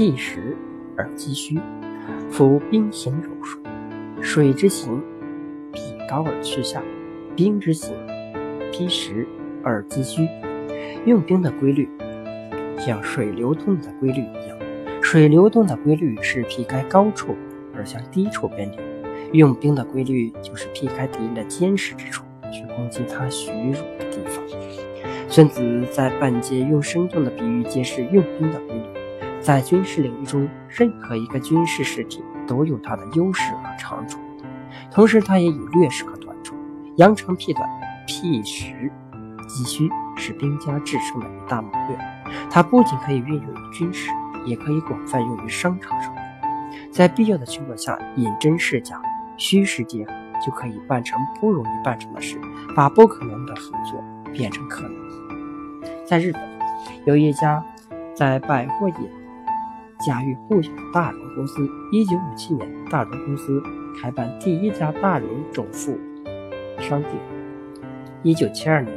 辟实而积虚，夫兵行柔术，水之行必高而趋下，兵之行披实而积虚。用兵的规律像水流动的规律一样，水流动的规律是劈开高处而向低处奔流，用兵的规律就是劈开敌人的坚实之处，去攻击他虚弱的地方。孙子在半截用生动的比喻揭示用兵的规律。在军事领域中，任何一个军事实体都有它的优势和长处，同时它也有劣势和短处。扬长避短、辟实击虚是兵家制胜的一大谋略。它不仅可以运用于军事，也可以广泛用于商场上。在必要的情况下，引真释假，虚实结合，就可以办成不容易办成的事，把不可能的合作变成可能。在日本，有一家在百货业。家喻户晓的大荣公司，一九五七年，大荣公司开办第一家大荣总副商店。一九七二年，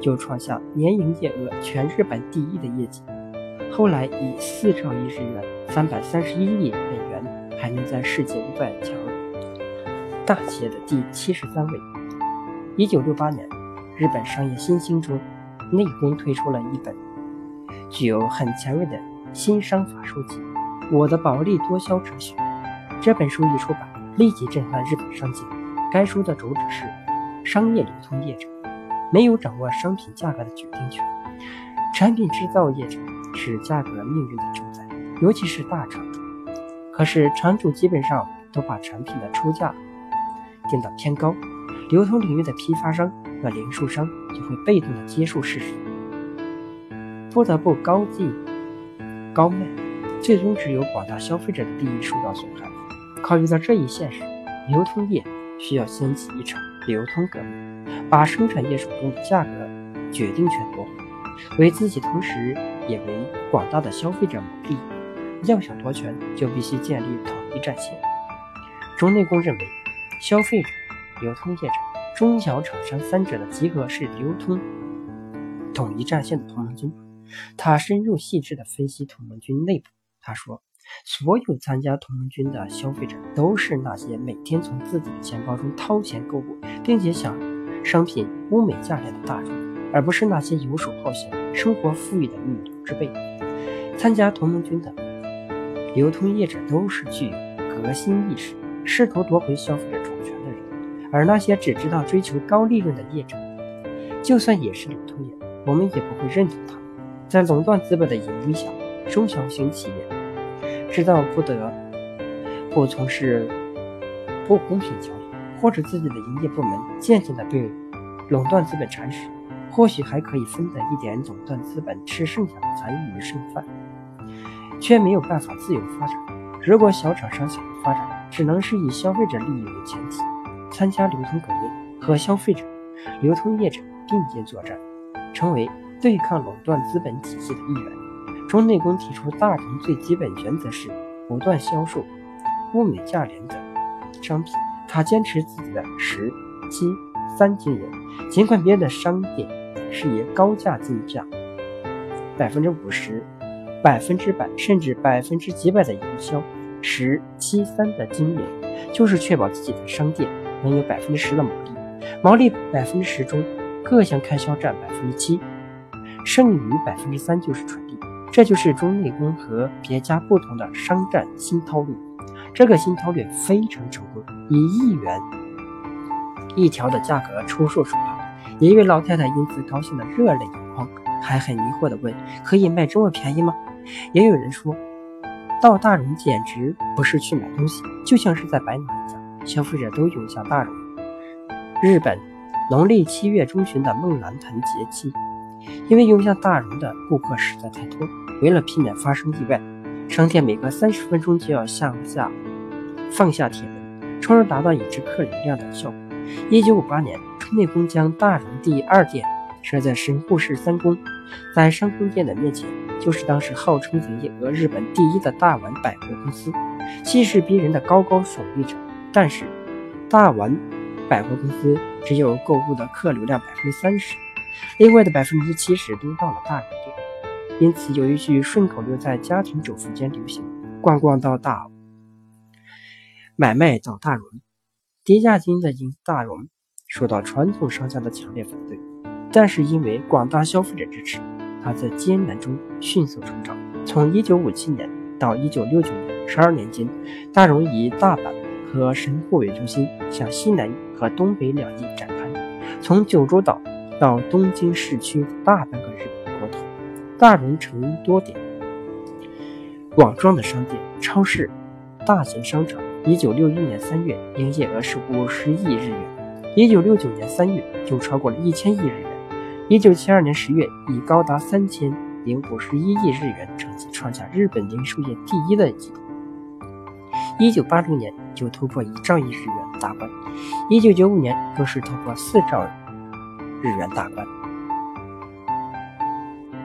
就创下年营业额全日本第一的业绩。后来以四兆亿日元（三百三十一亿美元）排名在世界五百强大企业的第七十三位。一九六八年，日本商业新兴中，内功推出了一本具有很前卫的。新商法书籍《我的薄利多销哲学》这本书一出版，立即震撼日本商界。该书的主旨是：商业流通业者没有掌握商品价格的决定权，产品制造业者是价格命运的主宰，尤其是大厂。可是厂主基本上都把产品的出价定得偏高，流通领域的批发商和零售商就会被动的接受事实，不得不高计。高卖，最终只有广大消费者的利益受到损害。考虑到这一现实，流通业需要掀起一场流通革命，把生产业手中的价格决定权夺回，为自己，同时也为广大的消费者谋利。要想夺权，就必须建立统一战线。中内功认为，消费者、流通业者、中小厂商三者的集合是流通统一战线的同盟军。他深入细致地分析同盟军内部。他说：“所有参加同盟军的消费者都是那些每天从自己的钱包中掏钱购物，并且想商品物美价廉的大众，而不是那些游手好闲、生活富裕的女流之辈。参加同盟军的流通业者都是具有革新意识、试图夺回消费者主权的人，而那些只知道追求高利润的业者，就算也是流通业，我们也不会认同他。”在垄断资本的引领下，中小型企业知道不得不从事不公平交易，或者自己的营业部门渐渐的被垄断资本蚕食，或许还可以分得一点垄断资本吃剩下的残余剩饭，却没有办法自由发展。如果小厂商想要发展，只能是以消费者利益为前提，参加流通革命，和消费者、流通业者并肩作战，成为。对抗垄断资本体系的一员，中内功提出大同最基本原则是不断销售物美价廉的商品。他坚持自己的十七三经营，尽管别人的商店是以高价进价，百分之五十、百分之百甚至百分之几百的营销，十七三的经营就是确保自己的商店能有百分之十的毛利，毛利百分之十中各项开销占百分之七。剩余百分之三就是纯利，这就是中内功和别家不同的商战新韬略。这个新韬略非常成功，以一元一条的价格出售手帕。一位老太太因此高兴得热泪盈眶，还很疑惑地问：“可以卖这么便宜吗？”也有人说：“到大荣简直不是去买东西，就像是在白拿一样。”消费者都涌向大荣。日本农历七月中旬的孟兰盆节气。因为涌向大荣的顾客实在太多，为了避免发生意外，商店每隔三十分钟就要向下放下铁门，从而达到抑制客流量的效果。一九五八年，内宫将大荣第二店设在神户市三宫，在商宫店的面前，就是当时号称营业额日本第一的大丸百货公司，气势逼人的高高耸立着。但是，大丸百货公司只有购物的客流量百分之三十。另外的百分之七十都到了大荣店。因此有一句顺口溜在家庭主妇间流行：“逛逛到大，买卖到大荣。”跌价金的银大荣受到传统商家的强烈反对，但是因为广大消费者支持，他在艰难中迅速成长。从1957年到1969年十二年间，大荣以大阪和神户为中心，向西南和东北两翼展开，从九州岛到东京市区大半个日本国土。大荣成多点网状的商店、超市、大型商场。一九六一年三月，营业额是五十亿日元；一九六九年三月，就超过了一千亿日元；一九七二年十月，以高达三千零五十一亿日元成绩，创下日本零售业第一的纪录。一九八零年就突破一兆亿日元大关，一九九五年更是突破四兆日元大关。